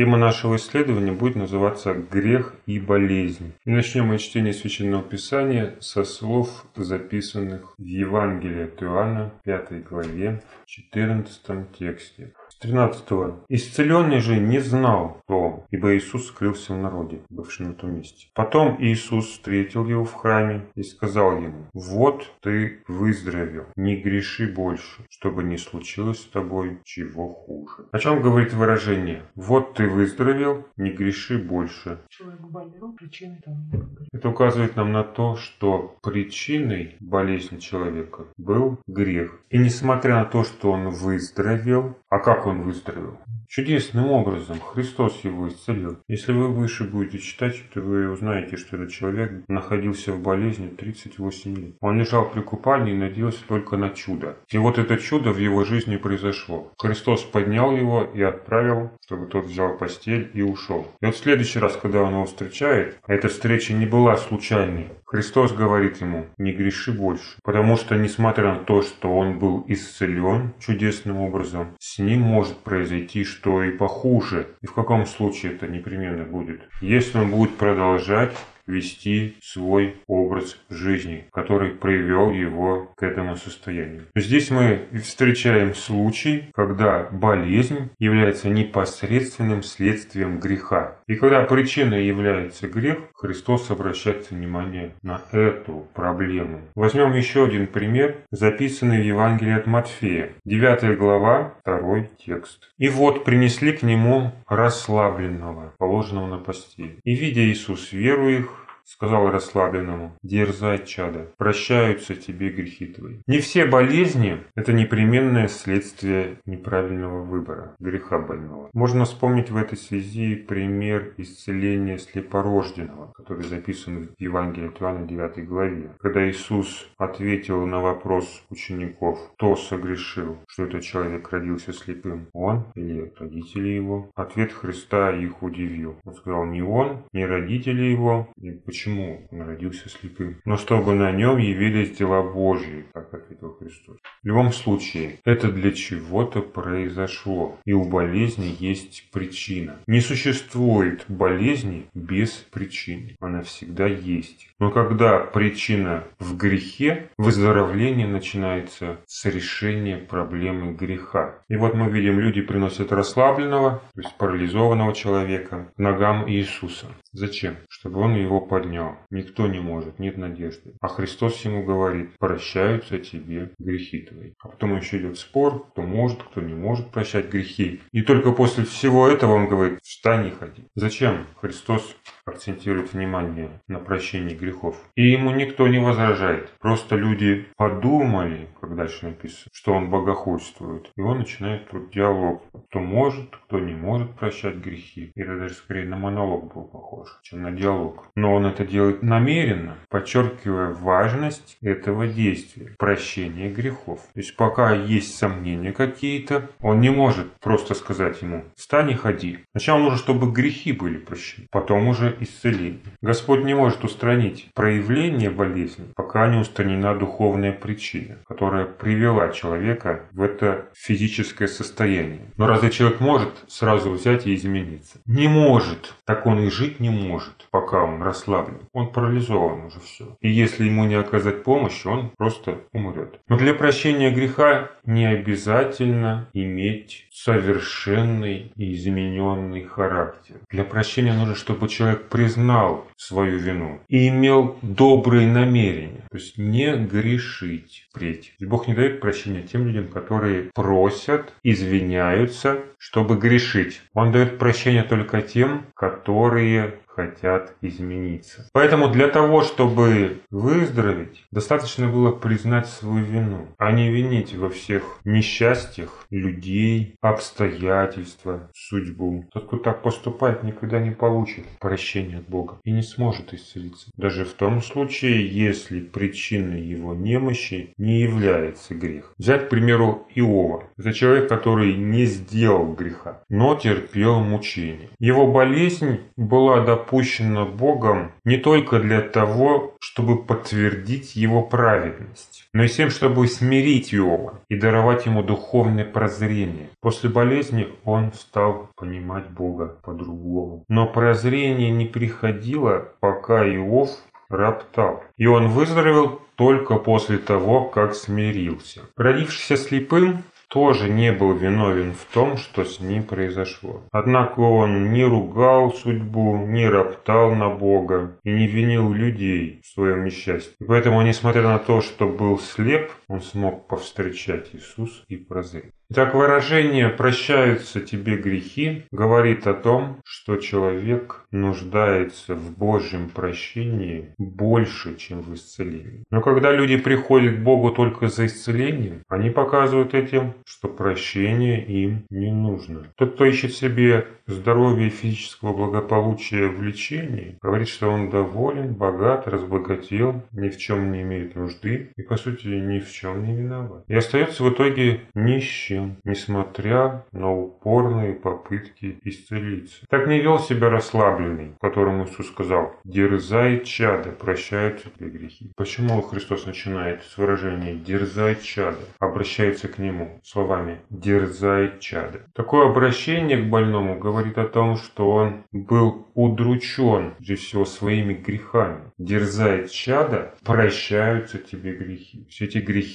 Тема нашего исследования будет называться «Грех и болезнь». И начнем мы чтение Священного Писания со слов, записанных в Евангелии от Иоанна, 5 главе, 14 тексте. 13. Исцеленный же не знал, кто он, ибо Иисус скрылся в народе, бывшем на том месте. Потом Иисус встретил его в храме и сказал ему, «Вот ты выздоровел, не греши больше, чтобы не случилось с тобой чего хуже». О чем говорит выражение «Вот ты выздоровел, не греши больше». Человек болел, причиной там Это указывает нам на то, что причиной болезни человека был грех. И несмотря на то, что он выздоровел, а как он выздоровел? Чудесным образом Христос его исцелил. Если вы выше будете читать, то вы узнаете, что этот человек находился в болезни 38 лет. Он лежал при купании и надеялся только на чудо. И вот это чудо в его жизни произошло. Христос поднял его и отправил, чтобы тот взял постель и ушел. И вот в следующий раз, когда он его встречает, а эта встреча не была случайной, Христос говорит ему, не греши больше. Потому что, несмотря на то, что он был исцелен чудесным образом, с ним может произойти что и похуже. И в каком случае это непременно будет? Если он будет продолжать вести свой образ жизни, который привел его к этому состоянию. Здесь мы встречаем случай, когда болезнь является непосредственным следствием греха. И когда причиной является грех, Христос обращает внимание на эту проблему. Возьмем еще один пример, записанный в Евангелии от Матфея, 9 глава, 2 текст. «И вот принесли к нему расслабленного, положенного на постель. И, видя Иисус веру их, сказал расслабленному, дерзай, чада, прощаются тебе грехи твои. Не все болезни – это непременное следствие неправильного выбора, греха больного. Можно вспомнить в этой связи пример исцеления слепорожденного, который записан в Евангелии от Иоанна 9 главе. Когда Иисус ответил на вопрос учеников, кто согрешил, что этот человек родился слепым, он или родители его, ответ Христа их удивил. Он сказал, не он, не родители его, и почему он родился слепым, но чтобы на нем явились дела Божьи, как ответил Христос. В любом случае, это для чего-то произошло, и у болезни есть причина. Не существует болезни без причины, она всегда есть. Но когда причина в грехе, выздоровление начинается с решения проблемы греха. И вот мы видим, люди приносят расслабленного, то есть парализованного человека, ногам Иисуса. Зачем? Чтобы он его поднял. Никто не может, нет надежды. А Христос ему говорит, прощаются тебе грехи твои. А потом еще идет спор, кто может, кто не может прощать грехи. И только после всего этого он говорит, встань и ходи. Зачем Христос акцентирует внимание на прощении грехов? И ему никто не возражает. Просто люди подумали, как дальше написано, что он богохульствует. И он начинает тут диалог. Кто может, кто не может прощать грехи. И это даже скорее на монолог был похож, чем на диалог. Но он это делает намеренно, подчеркивая важность этого действия. Прощение грехов. То есть пока есть сомнения какие-то, он не может просто сказать ему «встань и ходи». Сначала нужно, чтобы грехи были прощены. Потом уже исцеление. Господь не может устранить проявление болезни, пока не устранена духовная причина, которая привела человека в это физическое состояние. Но разве человек может сразу взять и измениться? Не может. Так он и жить не может, пока он расслаблен. Он парализован уже все. И если ему не оказать помощи, он просто умрет. Но для прощения греха не обязательно иметь совершенный и измененный характер. Для прощения нужно, чтобы человек признал свою вину и имел добрые намерения. То есть не грешить впредь. Бог не дает прощения тем людям, которые просят, извиняются, чтобы грешить. Он дает прощение только тем, которые хотят измениться. Поэтому для того, чтобы выздороветь, достаточно было признать свою вину, а не винить во всех несчастьях людей, обстоятельства, судьбу. Тот, кто так поступает, никогда не получит прощения от Бога и не сможет исцелиться. Даже в том случае, если причиной его немощи не является грех. Взять, к примеру, Иова. Это человек, который не сделал греха, но терпел мучения. Его болезнь была допущена Богом не только для того, чтобы подтвердить его праведность, но и тем, чтобы смирить Иова и даровать ему духовное прозрение. После болезни он стал понимать Бога по-другому. Но прозрение не приходило, пока Иов роптал. И он выздоровел только после того, как смирился. Родившийся слепым, тоже не был виновен в том, что с ним произошло. Однако он не ругал судьбу, не роптал на Бога и не винил людей в своем несчастье. И поэтому, несмотря на то, что был слеп, он смог повстречать Иисус и прозреть. Итак, выражение «прощаются тебе грехи» говорит о том, что человек нуждается в Божьем прощении больше, чем в исцелении. Но когда люди приходят к Богу только за исцелением, они показывают этим, что прощение им не нужно. Тот, кто ищет себе здоровья и физического благополучия в лечении, говорит, что он доволен, богат, разбогател, ни в чем не имеет нужды и, по сути, ни в чем не виноват. И остается в итоге нищим несмотря на упорные попытки исцелиться. Так не вел себя расслабленный, которому Иисус сказал «Дерзай, чадо, прощают тебе грехи». Почему Христос начинает с выражения «Дерзай, чадо», обращается к нему словами «Дерзай, чадо». Такое обращение к больному говорит о том, что он был удручен, прежде всего, своими грехами. «Дерзай, чадо, прощаются тебе грехи». Все эти грехи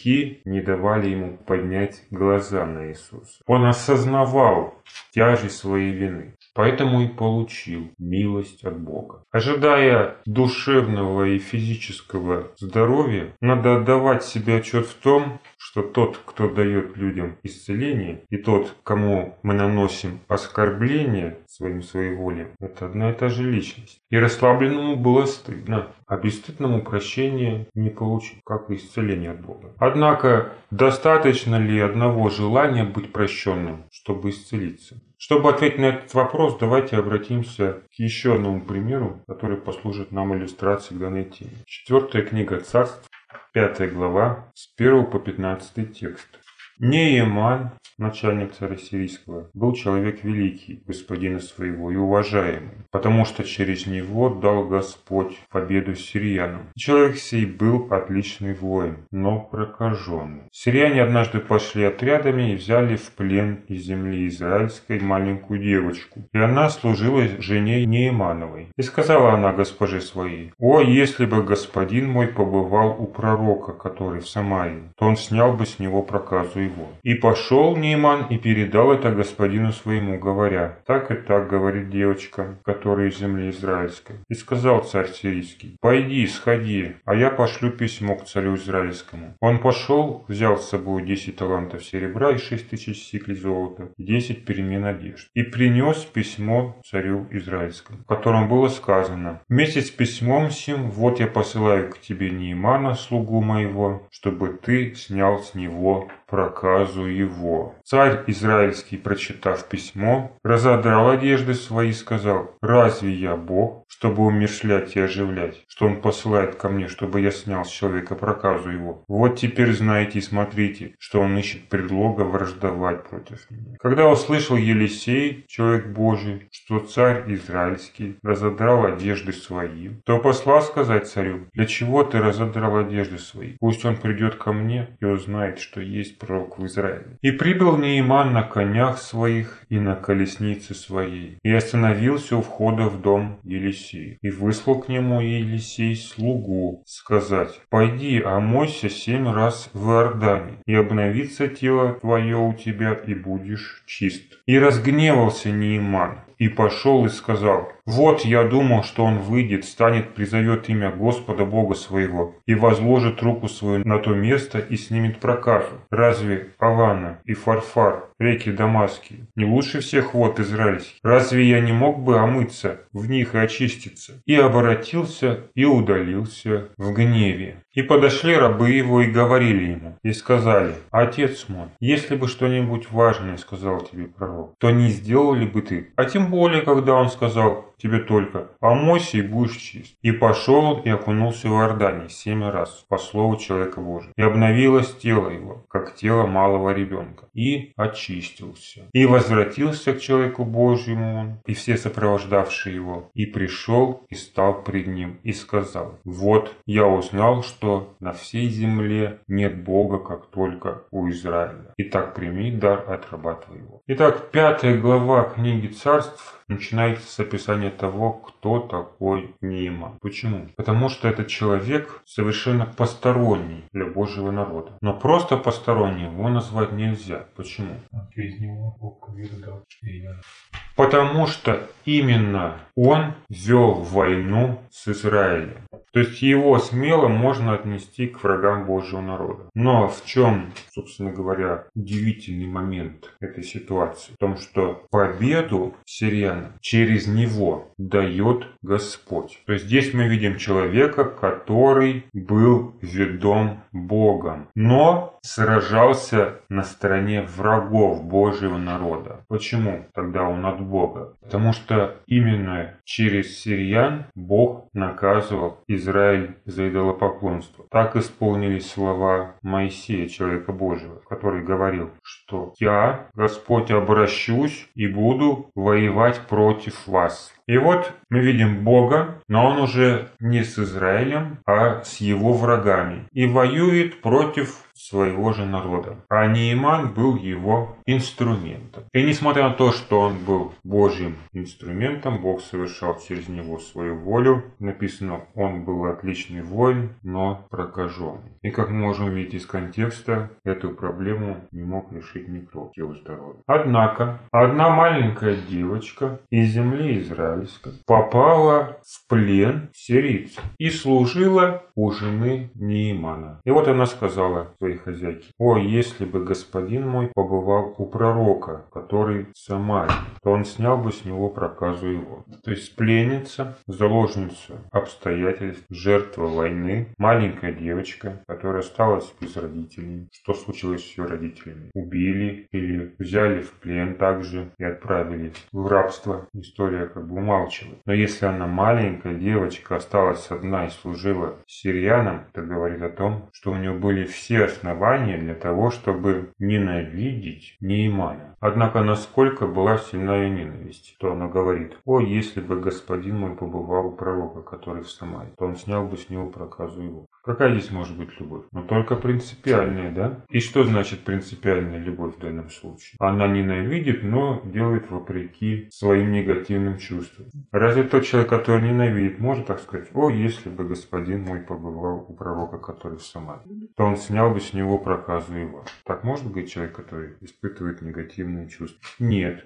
не давали ему поднять глаза на Иисуса. Он осознавал тяжесть своей вины, поэтому и получил милость от Бога. Ожидая душевного и физического здоровья, надо отдавать себе отчет в том, что тот, кто дает людям исцеление, и тот, кому мы наносим оскорбление своим своеволием, это одна и та же личность. И расслабленному было стыдно, а бесстыдному прощения не получить, как и исцеление от Бога. Однако, достаточно ли одного желания быть прощенным, чтобы исцелиться? Чтобы ответить на этот вопрос, давайте обратимся к еще одному примеру, который послужит нам иллюстрацией к данной теме. Четвертая книга царств, пятая глава, с 1 по 15 текст. Нееман, начальник царя сирийского, был человек великий, господина своего и уважаемый, потому что через него дал Господь победу сириянам. Человек сей был отличный воин, но прокаженный. Сирияне однажды пошли отрядами и взяли в плен из земли израильской маленькую девочку, и она служила жене Неемановой. И сказала она госпоже своей, «О, если бы господин мой побывал у пророка, который в Самарии, то он снял бы с него проказу его. И пошел Нейман и передал это господину своему, говоря, так и так говорит девочка, которая из земли израильской. И сказал царь сирийский, пойди, сходи, а я пошлю письмо к царю израильскому. Он пошел, взял с собой десять талантов серебра и шесть тысяч сиклей золота, десять перемен одежд, и принес письмо царю израильскому, в котором было сказано, вместе с письмом сим, вот я посылаю к тебе Неймана, слугу моего, чтобы ты снял с него проказу его. Царь израильский, прочитав письмо, разодрал одежды свои и сказал, «Разве я Бог, чтобы умершлять и оживлять, что Он посылает ко мне, чтобы я снял с человека проказу его? Вот теперь знаете и смотрите, что Он ищет предлога враждовать против меня». Когда услышал Елисей, человек Божий, что царь израильский разодрал одежды свои, то послал сказать царю, «Для чего ты разодрал одежды свои? Пусть он придет ко мне и узнает, что есть пророк в Израиле. И прибыл Нейман на конях своих и на колеснице своей, и остановился у входа в дом Елисея. И выслал к нему Елисей слугу сказать, «Пойди, омойся семь раз в Иордане, и обновится тело твое у тебя, и будешь чист». И разгневался Нейман, и пошел и сказал, «Вот я думал, что он выйдет, станет, призовет имя Господа Бога своего, и возложит руку свою на то место и снимет проказу. Разве Авана и Фарфар, реки Дамасские, не лучше всех вод израильских? Разве я не мог бы омыться в них и очиститься?» И обратился и удалился в гневе. И подошли рабы его и говорили ему, и сказали, «Отец мой, если бы что-нибудь важное сказал тебе пророк, то не сделал ли бы ты? А тем более, когда он сказал, тебе только, омойся и будешь чист. И пошел и окунулся в Иордане семь раз, по слову человека Божия. И обновилось тело его, как тело малого ребенка, и очистился. И возвратился к человеку Божьему он, и все сопровождавшие его, и пришел и стал пред ним, и сказал, вот я узнал, что на всей земле нет Бога, как только у Израиля. Итак, прими дар от раба твоего. Итак, пятая глава книги царств начинается с описания того, кто такой Нима. Почему? Потому что этот человек совершенно посторонний для Божьего народа. Но просто посторонний его назвать нельзя. Почему? А через него Бог дал Потому что именно он вел войну с Израилем. То есть его смело можно отнести к врагам Божьего народа. Но в чем, собственно говоря, удивительный момент этой ситуации? В том, что победу сирианам через него дает Господь. То есть здесь мы видим человека, который был ведом Богом, но сражался на стороне врагов Божьего народа. Почему тогда он от Бога? Потому что именно через сириян Бог наказывал Израиль за идолопоклонство. Так исполнились слова Моисея, человека Божьего, который говорил, что «Я, Господь, обращусь и буду воевать против вас». И вот мы видим Бога, но он уже не с Израилем, а с его врагами. И воюет против своего же народа. А Нейман был его инструментом. И несмотря на то, что он был Божьим инструментом, Бог совершал через него свою волю. Написано, он был отличный воин, но прокаженный. И как мы можем видеть из контекста, эту проблему не мог решить никто его здоровья. Однако, одна маленькая девочка из земли израильской попала в плен сирийцев и служила у жены Неймана. И вот она сказала своей хозяйке, «О, если бы господин мой побывал у пророка, который в Самаре, то он снял бы с него проказу его». То есть пленница, заложница обстоятельств, жертва войны, маленькая девочка, которая осталась без родителей. Что случилось с ее родителями? Убили или взяли в плен также и отправили в рабство. История как бы умалчивает. Но если она маленькая девочка осталась одна и служила сириянам, это говорит о том, что у нее были все основания для того, чтобы ненавидеть Неймана. Однако насколько была сильна ее ненависть, то она говорит, «О, если бы господин мой побывал у пророка, который в Самаре, то он снял бы с него проказу его». Какая здесь может быть любовь? Но только принципиальная, да? И что значит принципиальная любовь в данном случае? Она ненавидит, но делает вопреки своим негативным чувствам. Разве тот человек, который ненавидит, может так сказать, «О, если бы господин мой побывал у пророка, который в Самаре, то он снял бы с него проказу его». Так может быть человек, который испытывает негативные чувства? Нет.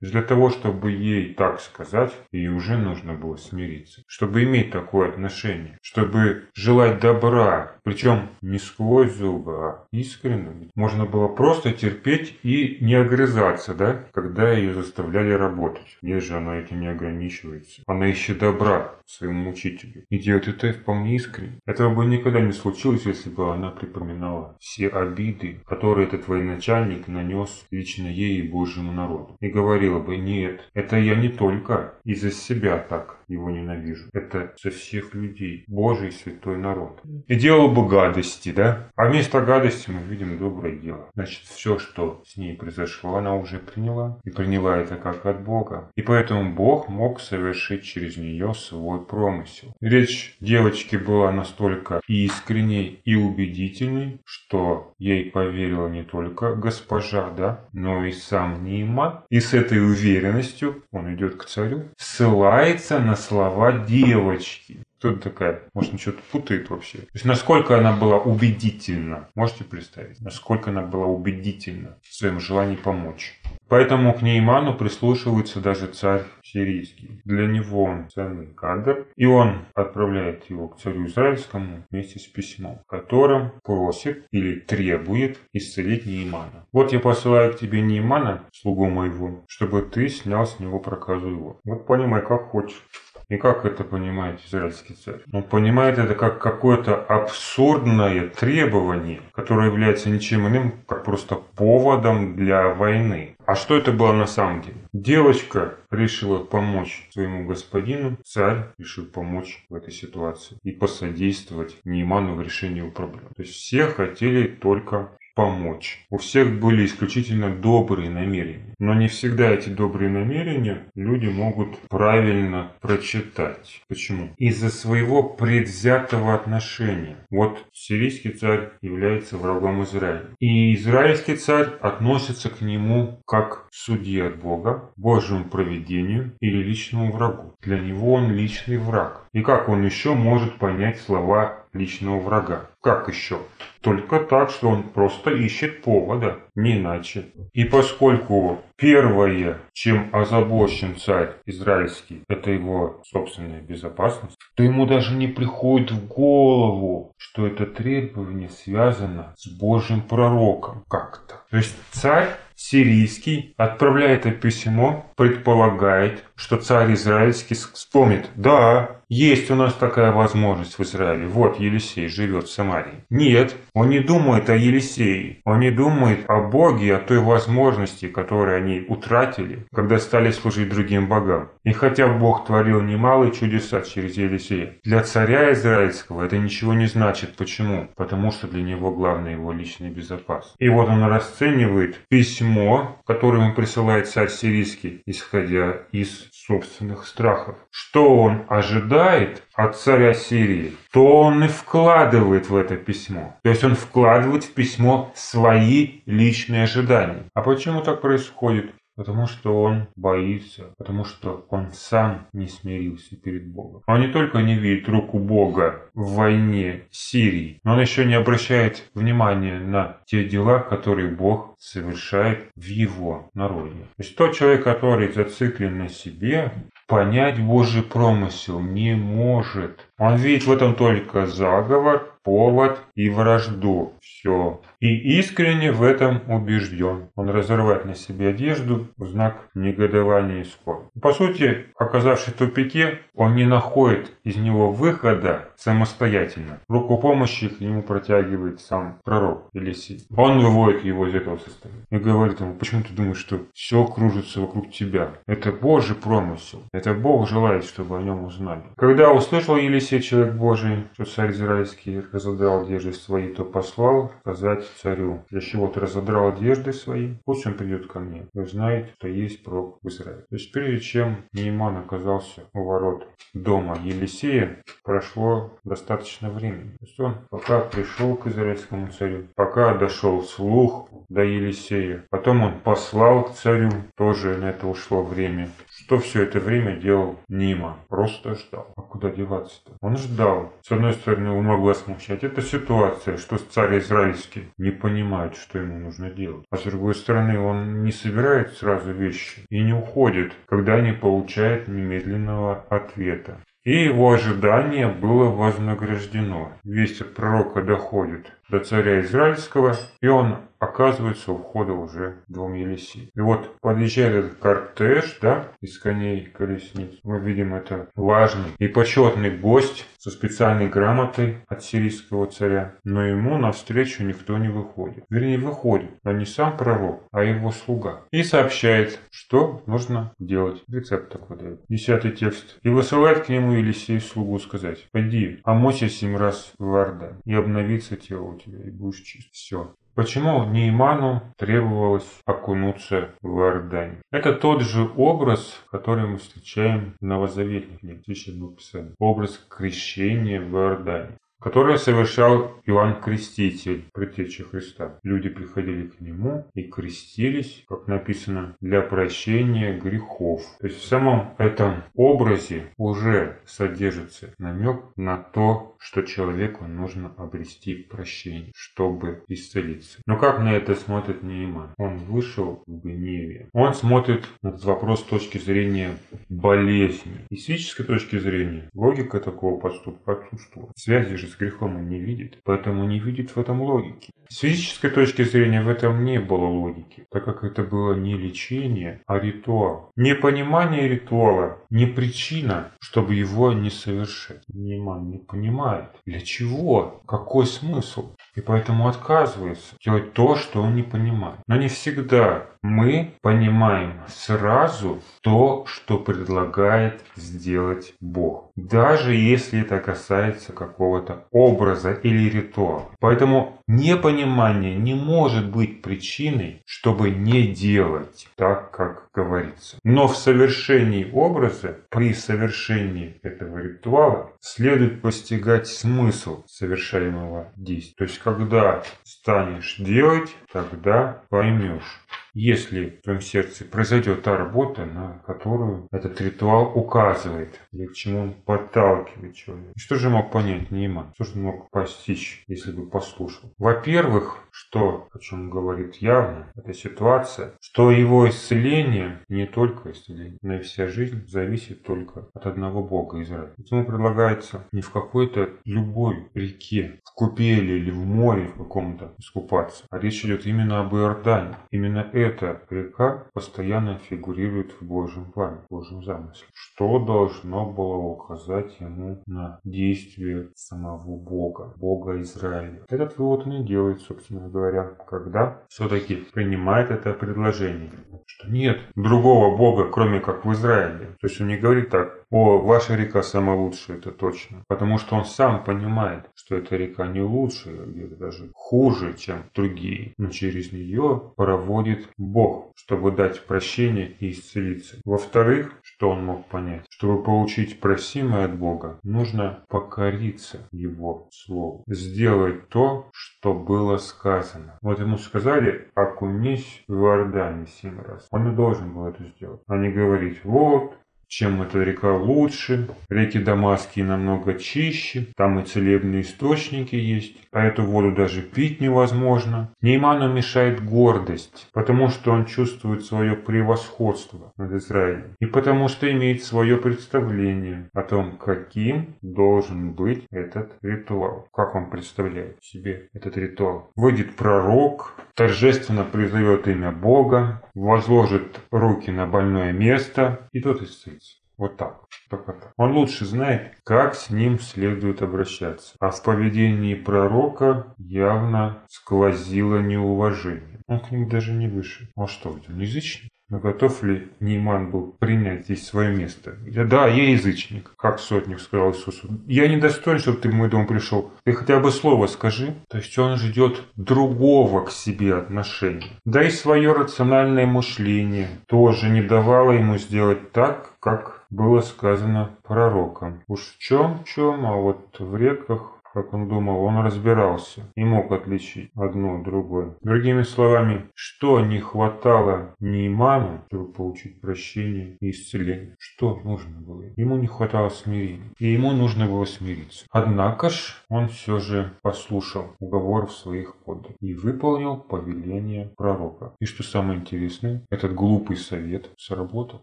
Для того, чтобы ей так сказать, ей уже нужно было смириться. Чтобы иметь такое отношение. Чтобы желать добра. Причем не сквозь зубы, а искренне. Можно было просто терпеть и не огрызаться, да? Когда ее заставляли работать. Нет же, она этим не ограничивается. Она ищет добра своему учителю. И делает это вполне искренне. Этого бы никогда не случилось, если бы она припоминала все обиды, которые этот военачальник нанес лично ей и Божьему народу. И говорил, говорила бы, нет, это я не только из-за себя так его ненавижу. Это со всех людей. Божий святой народ. И делал бы гадости, да? А вместо гадости мы видим доброе дело. Значит, все, что с ней произошло, она уже приняла. И приняла это как от Бога. И поэтому Бог мог совершить через нее свой промысел. Речь девочки была настолько искренней и убедительной, что ей поверила не только госпожа, да, но и сам Нима. И с этой уверенностью он идет к царю, ссылается на слова девочки. Кто такая? Может, она что-то путает вообще? То есть, насколько она была убедительна? Можете представить? Насколько она была убедительна в своем желании помочь? Поэтому к Нейману прислушивается даже царь сирийский. Для него он ценный кадр, и он отправляет его к царю израильскому вместе с письмом, в котором просит или требует исцелить Неймана. Вот я посылаю к тебе Неймана, слугу моего, чтобы ты снял с него проказу его. Вот понимай, как хочешь. И как это понимает израильский царь? Он понимает это как какое-то абсурдное требование, которое является ничем иным, как просто поводом для войны. А что это было на самом деле? Девочка решила помочь своему господину, царь решил помочь в этой ситуации и посодействовать Нейману в решении проблем. То есть все хотели только помочь. У всех были исключительно добрые намерения. Но не всегда эти добрые намерения люди могут правильно прочитать. Почему? Из-за своего предвзятого отношения. Вот сирийский царь является врагом Израиля. И израильский царь относится к нему как судья от Бога, Божьему проведению или личному врагу. Для него он личный враг. И как он еще может понять слова личного врага? Как еще? Только так, что он просто ищет повода, не иначе. И поскольку первое, чем озабочен царь израильский, это его собственная безопасность, то ему даже не приходит в голову, что это требование связано с Божьим пророком как-то. То есть царь сирийский, отправляя это письмо, предполагает, что царь израильский вспомнит, да, есть у нас такая возможность в Израиле. Вот Елисей живет в Самарии. Нет, он не думает о Елисее. Он не думает о Боге, о той возможности, которую они утратили, когда стали служить другим богам. И хотя Бог творил немалые чудеса через Елисея, для царя израильского это ничего не значит. Почему? Потому что для него главное его личная безопасность. И вот он расценивает письмо, которое ему присылает царь сирийский, исходя из собственных страхов. Что он ожидает от царя Сирии, то он и вкладывает в это письмо. То есть он вкладывает в письмо свои личные ожидания. А почему так происходит? Потому что он боится, потому что он сам не смирился перед Богом. Он не только не видит руку Бога в войне Сирии, но он еще не обращает внимания на те дела, которые Бог совершает в его народе. То есть тот человек, который зациклен на себе, понять Божий промысел не может. Он видит в этом только заговор, повод и вражду. Все. И искренне в этом убежден. Он разрывает на себе одежду в знак негодования и скорби. По сути, оказавшись в тупике, он не находит из него выхода самостоятельно. Руку помощи к нему протягивает сам пророк Елисей. Он выводит его из этого состояния и говорит ему, почему ты думаешь, что все кружится вокруг тебя? Это Божий промысел. Это Бог желает, чтобы о нем узнали. Когда услышал Елисей, человек Божий, что царь израильский разодрал одежды свои, то послал сказать царю, для чего ты разодрал одежды свои, пусть он придет ко мне и узнает, что есть пророк в Израиле. То есть прежде чем Нейман оказался у ворот дома Елисея, прошло достаточно времени. То есть он пока пришел к израильскому царю, пока дошел слух до Елисея, потом он послал к царю, тоже на это ушло время. Что все это время делал Нима? Просто ждал. А куда деваться-то? Он ждал. С одной стороны, он могла смущать. Это ситуация, что царь израильский не понимает, что ему нужно делать. А с другой стороны, он не собирает сразу вещи и не уходит, когда не получает немедленного ответа. И его ожидание было вознаграждено. Весть от пророка доходит до царя Израильского, и он оказывается у входа уже дом Елисей. И вот подъезжает этот кортеж, да, из коней колесниц. Мы видим это важный и почетный гость со специальной грамотой от сирийского царя. Но ему навстречу никто не выходит. Вернее, выходит, но не сам пророк, а его слуга. И сообщает, что нужно делать. Рецепт такой дает. Десятый текст. И высылает к нему Елисей слугу сказать, пойди, омойся семь раз в Иордан, и обновится тело тебя, и будешь чист. Все. Почему Нейману требовалось окунуться в Иордань? Это тот же образ, который мы встречаем в новозаветных священных писаниях. Образ крещения в Иордане которое совершал Иоанн Креститель, предтеча Христа. Люди приходили к нему и крестились, как написано, для прощения грехов. То есть в самом этом образе уже содержится намек на то, что человеку нужно обрести прощение, чтобы исцелиться. Но как на это смотрит Нейман? Он вышел в гневе. Он смотрит на этот вопрос с точки зрения болезни. И с физической точки зрения логика такого поступка отсутствует. Связи же с грехом он не видит, поэтому не видит в этом логики. С физической точки зрения в этом не было логики, так как это было не лечение, а ритуал. Непонимание ритуала не причина, чтобы его не совершать. Ниман не понимает, для чего, какой смысл, и поэтому отказывается делать то, что он не понимает. Но не всегда мы понимаем сразу то, что предлагает сделать Бог. Даже если это касается какого-то образа или ритуала. Поэтому непонимание не может быть причиной, чтобы не делать так, как говорится. Но в совершении образа, при совершении этого ритуала, следует постигать смысл совершаемого действия. То есть, когда станешь делать, тогда поймешь если в твоем сердце произойдет та работа, на которую этот ритуал указывает, или к чему он подталкивает человека. И что же мог понять Нейман? Что же мог постичь, если бы послушал? Во-первых, что, о чем говорит явно, эта ситуация, что его исцеление, не только исцеление, но и вся жизнь зависит только от одного Бога Израиля. Ему предлагается не в какой-то любой реке, в купели или в море в каком-то искупаться, а речь идет именно об Иордане. Именно это эта река постоянно фигурирует в Божьем плане, в Божьем замысле, что должно было указать ему на действие самого Бога, Бога Израиля. Этот вывод он и делает, собственно говоря, когда все-таки принимает это предложение, что нет другого Бога, кроме как в Израиле. То есть он не говорит так, о, ваша река самая лучшая, это точно. Потому что он сам понимает, что эта река не лучшая, где-то даже хуже, чем другие. Но через нее проводит Бог, чтобы дать прощение и исцелиться. Во-вторых, что он мог понять? Чтобы получить просимое от Бога, нужно покориться Его Слову. Сделать то, что было сказано. Вот ему сказали, окунись в Иордане семь раз. Он и должен был это сделать. А не говорить, вот, чем эта река лучше. Реки Дамасские намного чище, там и целебные источники есть, а эту воду даже пить невозможно. Нейману мешает гордость, потому что он чувствует свое превосходство над Израилем, и потому что имеет свое представление о том, каким должен быть этот ритуал. Как он представляет себе этот ритуал? Выйдет пророк, торжественно призовет имя Бога, возложит руки на больное место, и тот исцелит. Вот так. Только так. Он лучше знает, как с ним следует обращаться. А в поведении пророка явно сквозило неуважение. Он к ним даже не вышел. А что, он язычник? Но готов ли Нейман был принять здесь свое место? Да, я язычник, как сотник сказал Иисусу. Я не достоин, чтобы ты в мой дом пришел. Ты хотя бы слово скажи. То есть он ждет другого к себе отношения. Да и свое рациональное мышление тоже не давало ему сделать так, как было сказано пророком. Уж в чем, чем, а вот в реках как он думал, он разбирался и мог отличить одно от другое. Другими словами, что не хватало Нейману, чтобы получить прощение и исцеление? Что нужно было? Ему не хватало смирения, и ему нужно было смириться. Однако ж он все же послушал уговоров своих подданных и выполнил повеление пророка. И что самое интересное, этот глупый совет сработал,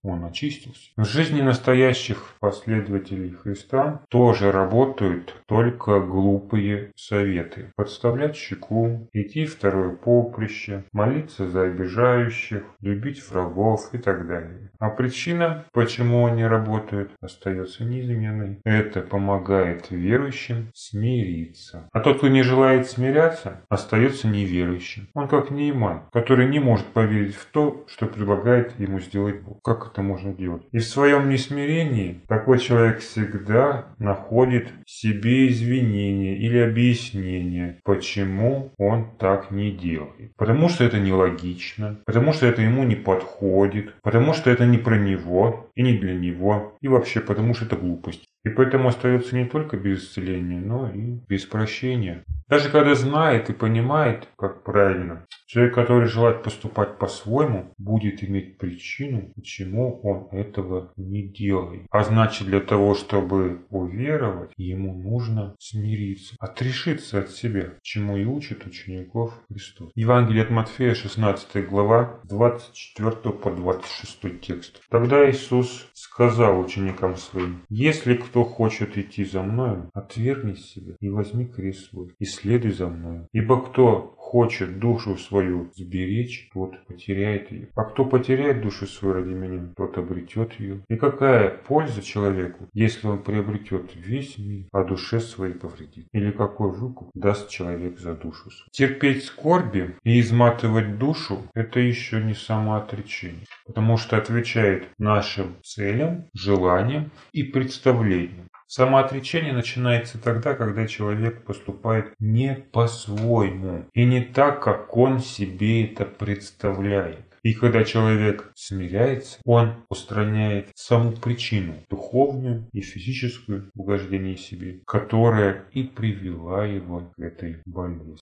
он очистился. В жизни настоящих последователей Христа тоже работают только глупые советы. Подставлять щеку, идти второе поприще, молиться за обижающих, любить врагов и так далее. А причина, почему они работают, остается неизменной. Это помогает верующим смириться. А тот, кто не желает смиряться, остается неверующим. Он как Нейман, который не может поверить в то, что предлагает ему сделать Бог. Как это можно делать? И в своем несмирении такой человек всегда находит себе извинения объяснение или объяснение, почему он так не делает. Потому что это нелогично, потому что это ему не подходит, потому что это не про него и не для него, и вообще потому что это глупость. И поэтому остается не только без исцеления, но и без прощения. Даже когда знает и понимает, как правильно, человек, который желает поступать по-своему, будет иметь причину, почему он этого не делает. А значит, для того, чтобы уверовать, ему нужно смириться, отрешиться от себя, чему и учит учеников Христос. Евангелие от Матфея, 16 глава, 24 по 26 текст. Тогда Иисус сказал ученикам своим, «Если кто кто хочет идти за мною, отвергни себя и возьми крест свой, и следуй за мною. Ибо кто хочет душу свою сберечь, тот потеряет ее. А кто потеряет душу свою ради меня, тот обретет ее. И какая польза человеку, если он приобретет весь мир, а душе своей повредит? Или какой выкуп даст человек за душу свою? Терпеть скорби и изматывать душу – это еще не самоотречение, потому что отвечает нашим целям, желаниям и представлениям. Самоотречение начинается тогда, когда человек поступает не по-своему и не так, как он себе это представляет. И когда человек смиряется, он устраняет саму причину, духовную и физическую угождение себе, которая и привела его к этой болезни.